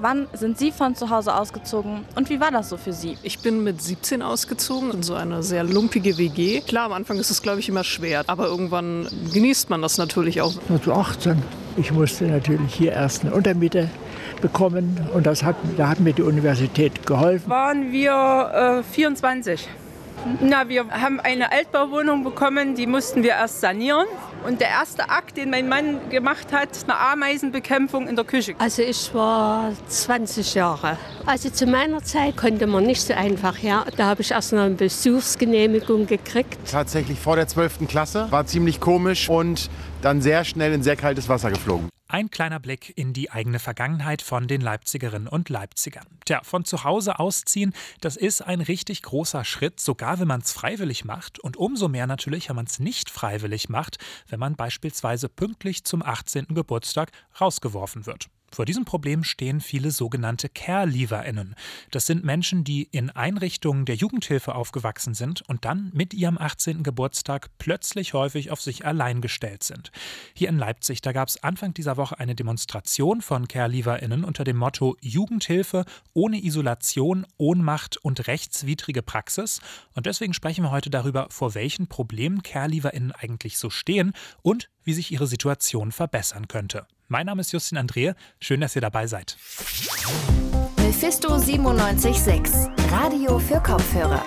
Wann sind Sie von zu Hause ausgezogen und wie war das so für Sie? Ich bin mit 17 ausgezogen in so eine sehr lumpige WG. Klar, am Anfang ist es, glaube ich, immer schwer, aber irgendwann genießt man das natürlich auch. Zu 18. Ich musste natürlich hier erst eine Untermiete bekommen und das hat, da hat mir die Universität geholfen. Waren wir äh, 24. Na, wir haben eine Altbauwohnung bekommen, die mussten wir erst sanieren. Und der erste Akt, den mein Mann gemacht hat, eine Ameisenbekämpfung in der Küche. Also ich war 20 Jahre. Also zu meiner Zeit konnte man nicht so einfach her. Da habe ich erst noch eine Besuchsgenehmigung gekriegt. Tatsächlich vor der 12. Klasse. War ziemlich komisch und dann sehr schnell in sehr kaltes Wasser geflogen. Ein kleiner Blick in die eigene Vergangenheit von den Leipzigerinnen und Leipzigern. Tja, von zu Hause ausziehen, das ist ein richtig großer Schritt, sogar wenn man es freiwillig macht. Und umso mehr natürlich, wenn man es nicht freiwillig macht, wenn man beispielsweise pünktlich zum 18. Geburtstag rausgeworfen wird. Vor diesem Problem stehen viele sogenannte Care-Leaverinnen. Das sind Menschen, die in Einrichtungen der Jugendhilfe aufgewachsen sind und dann mit ihrem 18. Geburtstag plötzlich häufig auf sich allein gestellt sind. Hier in Leipzig, da gab es Anfang dieser Woche eine Demonstration von Care-Leaverinnen unter dem Motto Jugendhilfe ohne Isolation, Ohnmacht und rechtswidrige Praxis. Und deswegen sprechen wir heute darüber, vor welchen Problemen Care-Leaverinnen eigentlich so stehen und wie sich ihre Situation verbessern könnte. Mein Name ist Justin Andrehe. Schön, dass ihr dabei seid. Mephisto 976, Radio für Kopfhörer.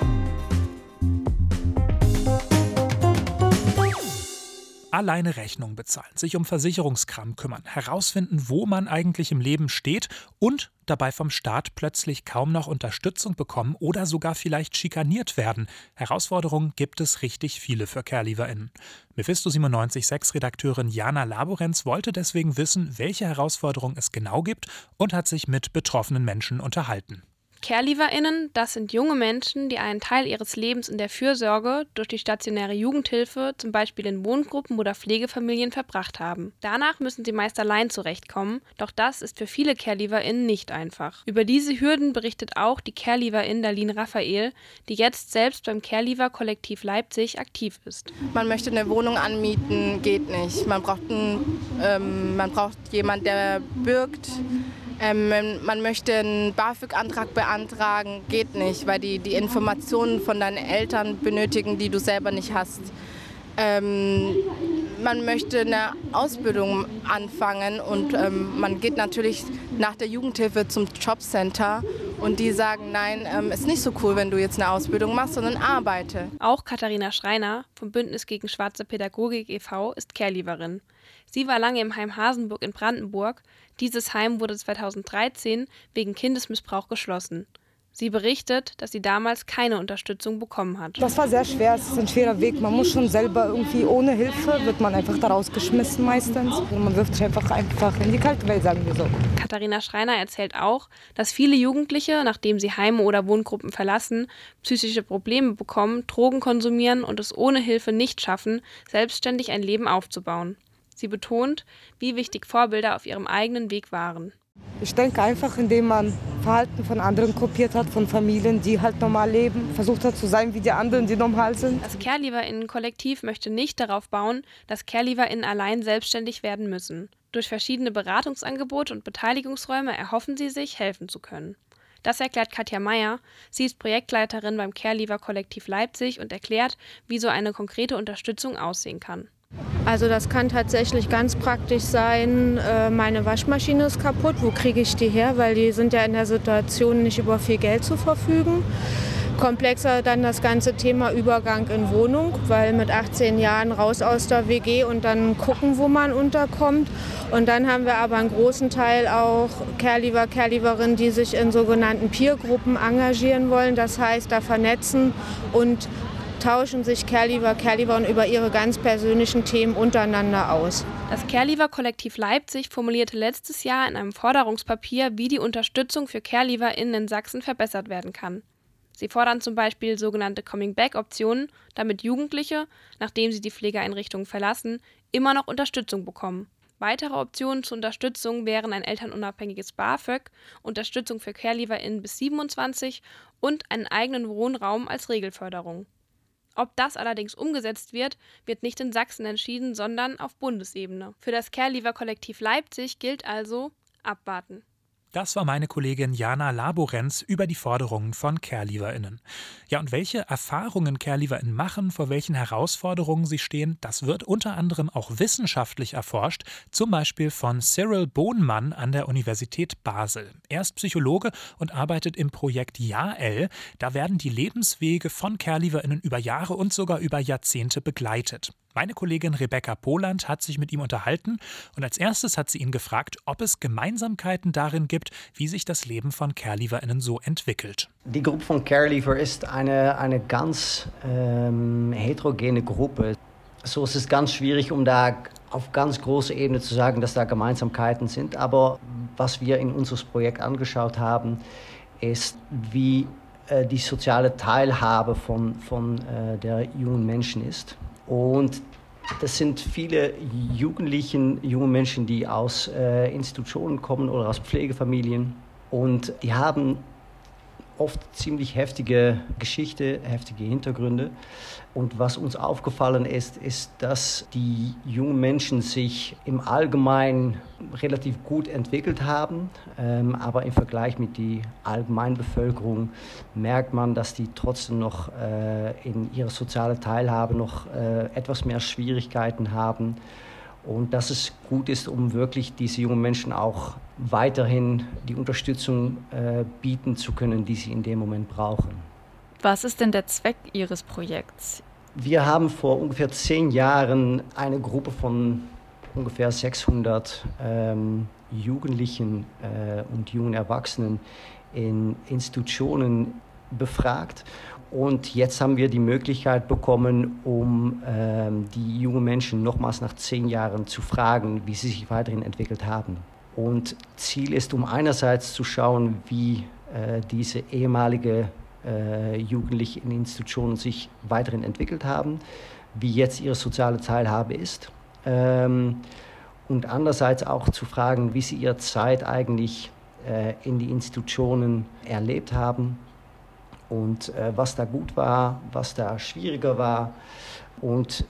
Alleine Rechnungen bezahlen, sich um Versicherungskram kümmern, herausfinden, wo man eigentlich im Leben steht und dabei vom Staat plötzlich kaum noch Unterstützung bekommen oder sogar vielleicht schikaniert werden. Herausforderungen gibt es richtig viele für CareLieferInnen. Mephisto 976 Redakteurin Jana Laborenz wollte deswegen wissen, welche Herausforderungen es genau gibt und hat sich mit betroffenen Menschen unterhalten. CareLieferInnen, das sind junge Menschen, die einen Teil ihres Lebens in der Fürsorge durch die stationäre Jugendhilfe, zum Beispiel in Wohngruppen oder Pflegefamilien, verbracht haben. Danach müssen sie meist allein zurechtkommen, doch das ist für viele CareLieferInnen nicht einfach. Über diese Hürden berichtet auch die CareLieferin Darlene Raphael, die jetzt selbst beim CareLiefer-Kollektiv Leipzig aktiv ist. Man möchte eine Wohnung anmieten, geht nicht. Man braucht, einen, ähm, man braucht jemanden, der bürgt. Ähm, man möchte einen BAföG-Antrag beantragen, geht nicht, weil die die Informationen von deinen Eltern benötigen, die du selber nicht hast. Ähm, man möchte eine Ausbildung anfangen und ähm, man geht natürlich nach der Jugendhilfe zum Jobcenter und die sagen, nein, ähm, ist nicht so cool, wenn du jetzt eine Ausbildung machst, sondern arbeite. Auch Katharina Schreiner vom Bündnis gegen schwarze Pädagogik e.V. ist Caregiverin. Sie war lange im Heim Hasenburg in Brandenburg. Dieses Heim wurde 2013 wegen Kindesmissbrauch geschlossen. Sie berichtet, dass sie damals keine Unterstützung bekommen hat. Das war sehr schwer, es ist ein schwerer Weg. Man muss schon selber irgendwie ohne Hilfe, wird man einfach daraus geschmissen meistens. Und man wirft sich einfach, einfach in die kalte Welt, sagen wir so. Katharina Schreiner erzählt auch, dass viele Jugendliche, nachdem sie Heime oder Wohngruppen verlassen, psychische Probleme bekommen, Drogen konsumieren und es ohne Hilfe nicht schaffen, selbstständig ein Leben aufzubauen. Sie betont, wie wichtig Vorbilder auf ihrem eigenen Weg waren. Ich denke einfach, indem man Verhalten von anderen kopiert hat, von Familien, die halt normal leben, versucht hat zu sein wie die anderen, die normal sind. Das CareLieferInnen-Kollektiv möchte nicht darauf bauen, dass CareLieferInnen allein selbstständig werden müssen. Durch verschiedene Beratungsangebote und Beteiligungsräume erhoffen sie sich, helfen zu können. Das erklärt Katja Meyer. Sie ist Projektleiterin beim CareLiefer-Kollektiv Leipzig und erklärt, wie so eine konkrete Unterstützung aussehen kann. Also das kann tatsächlich ganz praktisch sein, äh, meine Waschmaschine ist kaputt, wo kriege ich die her, weil die sind ja in der Situation nicht über viel Geld zu verfügen. Komplexer dann das ganze Thema Übergang in Wohnung, weil mit 18 Jahren raus aus der WG und dann gucken, wo man unterkommt. Und dann haben wir aber einen großen Teil auch Kerlieber, Kerlieberinnen, die sich in sogenannten Peergruppen engagieren wollen. Das heißt, da vernetzen und tauschen sich Kerlieber, Kerlieber über ihre ganz persönlichen Themen untereinander aus. Das Kerlieber-Kollektiv Leipzig formulierte letztes Jahr in einem Forderungspapier, wie die Unterstützung für CareLieferInnen in Sachsen verbessert werden kann. Sie fordern zum Beispiel sogenannte Coming-Back-Optionen, damit Jugendliche, nachdem sie die Pflegeeinrichtungen verlassen, immer noch Unterstützung bekommen. Weitere Optionen zur Unterstützung wären ein elternunabhängiges BAföG, Unterstützung für CareLieferInnen bis 27 und einen eigenen Wohnraum als Regelförderung. Ob das allerdings umgesetzt wird, wird nicht in Sachsen entschieden, sondern auf Bundesebene. Für das Care-Leaver-Kollektiv Leipzig gilt also abwarten. Das war meine Kollegin Jana Laborenz über die Forderungen von CareLieferInnen. Ja, und welche Erfahrungen CareLieferInnen machen, vor welchen Herausforderungen sie stehen, das wird unter anderem auch wissenschaftlich erforscht, zum Beispiel von Cyril Bohnmann an der Universität Basel. Er ist Psychologe und arbeitet im Projekt JaL. Da werden die Lebenswege von CareLieferInnen über Jahre und sogar über Jahrzehnte begleitet. Meine Kollegin Rebecca Poland hat sich mit ihm unterhalten und als erstes hat sie ihn gefragt, ob es Gemeinsamkeiten darin gibt, wie sich das Leben von CareLieferInnen so entwickelt. Die Gruppe von CareLiefer ist eine, eine ganz ähm, heterogene Gruppe. So ist es ganz schwierig, um da auf ganz großer Ebene zu sagen, dass da Gemeinsamkeiten sind. Aber was wir in unserem Projekt angeschaut haben, ist, wie äh, die soziale Teilhabe von, von äh, der jungen Menschen ist. Und das sind viele Jugendlichen, junge Menschen, die aus äh, Institutionen kommen oder aus Pflegefamilien. Und die haben oft ziemlich heftige Geschichte, heftige Hintergründe. Und was uns aufgefallen ist, ist, dass die jungen Menschen sich im Allgemeinen relativ gut entwickelt haben. Ähm, aber im Vergleich mit der Allgemeinbevölkerung merkt man, dass die trotzdem noch äh, in ihrer sozialen Teilhabe noch äh, etwas mehr Schwierigkeiten haben. Und dass es gut ist, um wirklich diese jungen Menschen auch weiterhin die Unterstützung äh, bieten zu können, die sie in dem Moment brauchen. Was ist denn der Zweck Ihres Projekts? Wir haben vor ungefähr zehn Jahren eine Gruppe von ungefähr 600 ähm, Jugendlichen äh, und jungen Erwachsenen in Institutionen befragt und jetzt haben wir die Möglichkeit bekommen, um ähm, die jungen Menschen nochmals nach zehn Jahren zu fragen, wie sie sich weiterhin entwickelt haben. Und Ziel ist, um einerseits zu schauen, wie äh, diese ehemalige äh, Jugendliche in Institutionen sich weiterhin entwickelt haben, wie jetzt ihre soziale Teilhabe ist. Ähm, und andererseits auch zu fragen, wie sie ihre Zeit eigentlich äh, in die Institutionen erlebt haben und äh, was da gut war, was da schwieriger war und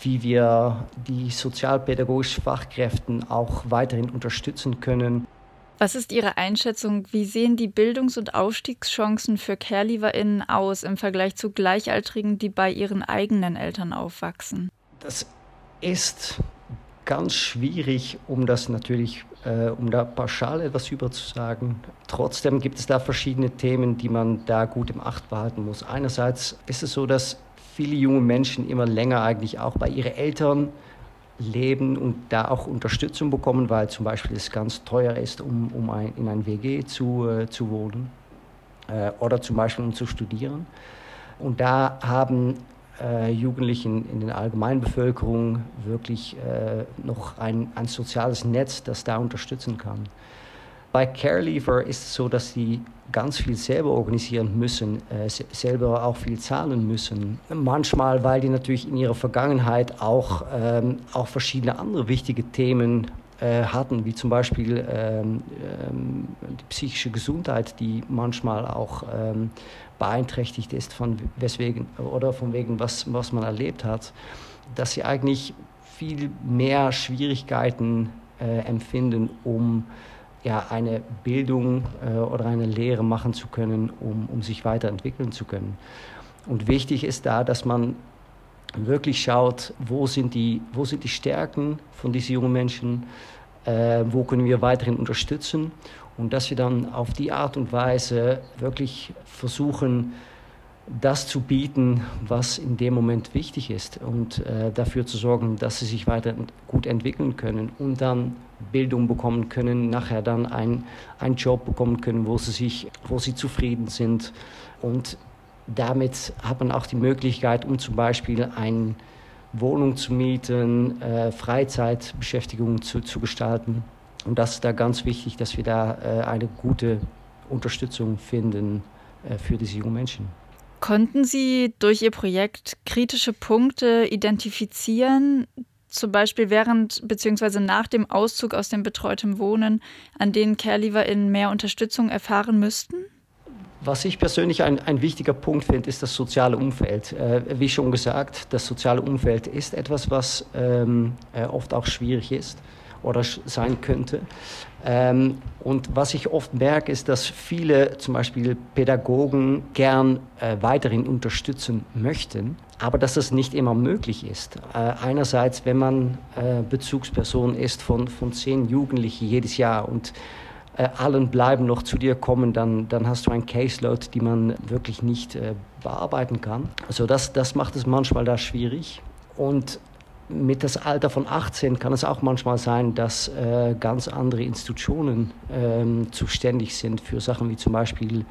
wie wir die sozialpädagogischen Fachkräften auch weiterhin unterstützen können. Was ist Ihre Einschätzung? Wie sehen die Bildungs- und Aufstiegschancen für CareLieferInnen aus im Vergleich zu Gleichaltrigen, die bei ihren eigenen Eltern aufwachsen? Das ist ganz schwierig, um das natürlich, äh, um da pauschal etwas über zu sagen. Trotzdem gibt es da verschiedene Themen, die man da gut im Acht behalten muss. Einerseits ist es so, dass viele junge Menschen immer länger eigentlich auch bei ihren Eltern leben und da auch Unterstützung bekommen, weil zum Beispiel es ganz teuer ist, um, um ein, in ein WG zu, äh, zu wohnen äh, oder zum Beispiel um zu studieren. Und da haben äh, Jugendlichen in der Allgemeinbevölkerung wirklich äh, noch ein, ein soziales Netz, das da unterstützen kann. Bei CareLever ist es so, dass sie ganz viel selber organisieren müssen, äh, selber auch viel zahlen müssen. Manchmal, weil die natürlich in ihrer Vergangenheit auch, ähm, auch verschiedene andere wichtige Themen hatten, wie zum Beispiel ähm, ähm, die psychische Gesundheit, die manchmal auch ähm, beeinträchtigt ist von weswegen oder von wegen was, was man erlebt hat, dass sie eigentlich viel mehr Schwierigkeiten äh, empfinden, um ja, eine Bildung äh, oder eine Lehre machen zu können, um, um sich weiterentwickeln zu können. Und wichtig ist da, dass man wirklich schaut, wo sind die, wo sind die Stärken von diesen jungen Menschen, äh, wo können wir weiterhin unterstützen und dass wir dann auf die Art und Weise wirklich versuchen, das zu bieten, was in dem Moment wichtig ist und äh, dafür zu sorgen, dass sie sich weiter gut entwickeln können und dann Bildung bekommen können, nachher dann einen Job bekommen können, wo sie, sich, wo sie zufrieden sind. Und damit hat man auch die Möglichkeit, um zum Beispiel eine Wohnung zu mieten, äh, Freizeitbeschäftigung zu, zu gestalten. Und das ist da ganz wichtig, dass wir da äh, eine gute Unterstützung finden äh, für diese jungen Menschen. Konnten Sie durch Ihr Projekt kritische Punkte identifizieren, zum Beispiel während bzw. nach dem Auszug aus dem betreuten Wohnen, an denen CareLieferInnen mehr Unterstützung erfahren müssten? Was ich persönlich ein, ein wichtiger Punkt finde, ist das soziale Umfeld. Äh, wie schon gesagt, das soziale Umfeld ist etwas, was ähm, äh, oft auch schwierig ist oder sein könnte. Ähm, und was ich oft merke, ist, dass viele zum Beispiel Pädagogen gern äh, weiterhin unterstützen möchten, aber dass das nicht immer möglich ist. Äh, einerseits, wenn man äh, Bezugsperson ist von, von zehn Jugendlichen jedes Jahr und äh, allen bleiben noch zu dir kommen, dann, dann hast du ein Caseload, die man wirklich nicht äh, bearbeiten kann. Also das, das macht es manchmal da schwierig. Und mit das Alter von 18 kann es auch manchmal sein, dass äh, ganz andere Institutionen ähm, zuständig sind für Sachen wie zum Beispiel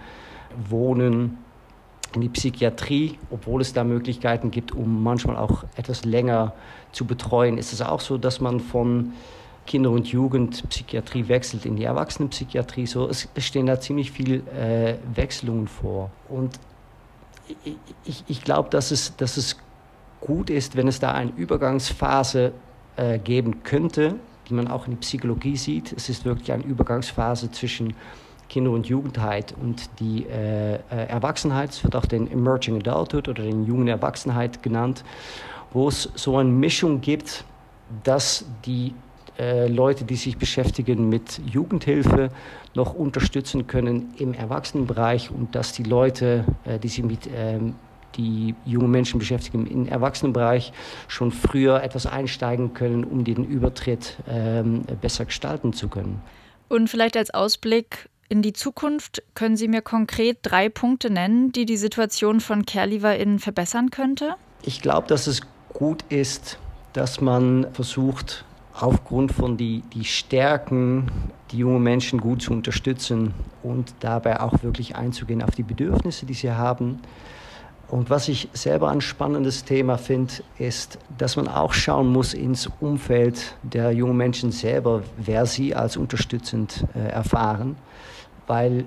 Wohnen, in die Psychiatrie, obwohl es da Möglichkeiten gibt, um manchmal auch etwas länger zu betreuen. Ist es auch so, dass man von Kinder- und Jugendpsychiatrie wechselt in die Erwachsenenpsychiatrie. So, es, stehen da ziemlich viele äh, Wechselungen vor. Und ich, ich, ich glaube, dass es, dass es gut ist, wenn es da eine Übergangsphase äh, geben könnte, die man auch in der Psychologie sieht. Es ist wirklich eine Übergangsphase zwischen Kinder- und Jugendheit und die äh, äh, Erwachsenheit. Es wird auch den Emerging Adulthood oder den jungen Erwachsenheit genannt, wo es so eine Mischung gibt, dass die äh, Leute, die sich beschäftigen mit Jugendhilfe, noch unterstützen können im Erwachsenenbereich und dass die Leute, äh, die sich mit ähm, die junge Menschen beschäftigen im Erwachsenenbereich, schon früher etwas einsteigen können, um den Übertritt ähm, besser gestalten zu können. Und vielleicht als Ausblick in die Zukunft, können Sie mir konkret drei Punkte nennen, die die Situation von CareLieferInnen verbessern könnte? Ich glaube, dass es gut ist, dass man versucht, aufgrund von die, die Stärken, die jungen Menschen gut zu unterstützen und dabei auch wirklich einzugehen auf die Bedürfnisse, die sie haben. Und was ich selber ein spannendes Thema finde, ist, dass man auch schauen muss ins Umfeld der jungen Menschen selber, wer sie als unterstützend äh, erfahren, weil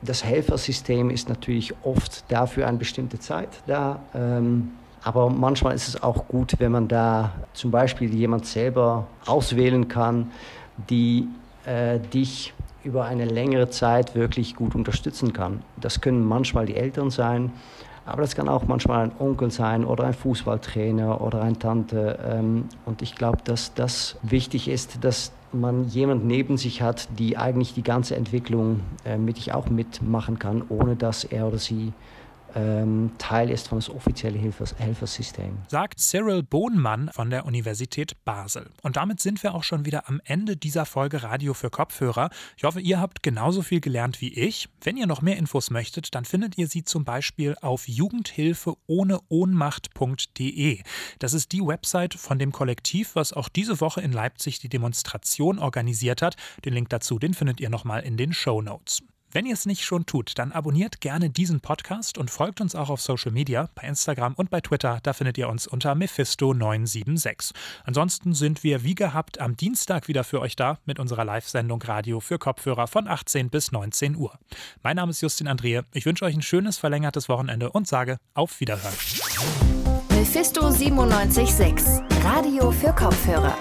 das Helfersystem ist natürlich oft dafür eine bestimmte Zeit da. Ähm, aber manchmal ist es auch gut, wenn man da zum Beispiel jemand selber auswählen kann, die äh, dich über eine längere Zeit wirklich gut unterstützen kann. Das können manchmal die Eltern sein, aber das kann auch manchmal ein Onkel sein oder ein Fußballtrainer oder eine Tante. Ähm, und ich glaube, dass das wichtig ist, dass man jemand neben sich hat, die eigentlich die ganze Entwicklung äh, mit ich auch mitmachen kann, ohne dass er oder sie ähm, Teil ist von das offizielle Hilfers Helfersystem. Sagt Cyril Bohnmann von der Universität Basel. Und damit sind wir auch schon wieder am Ende dieser Folge Radio für Kopfhörer. Ich hoffe, ihr habt genauso viel gelernt wie ich. Wenn ihr noch mehr Infos möchtet, dann findet ihr sie zum Beispiel auf jugendhilfeohneohnmacht.de. Das ist die Website von dem Kollektiv, was auch diese Woche in Leipzig die Demonstration organisiert hat. Den Link dazu, den findet ihr nochmal in den Show Notes. Wenn ihr es nicht schon tut, dann abonniert gerne diesen Podcast und folgt uns auch auf Social Media, bei Instagram und bei Twitter. Da findet ihr uns unter Mephisto976. Ansonsten sind wir wie gehabt am Dienstag wieder für euch da mit unserer Live-Sendung Radio für Kopfhörer von 18 bis 19 Uhr. Mein Name ist Justin Andrehe. Ich wünsche euch ein schönes verlängertes Wochenende und sage auf Wiederhören. Mephisto 976, Radio für Kopfhörer.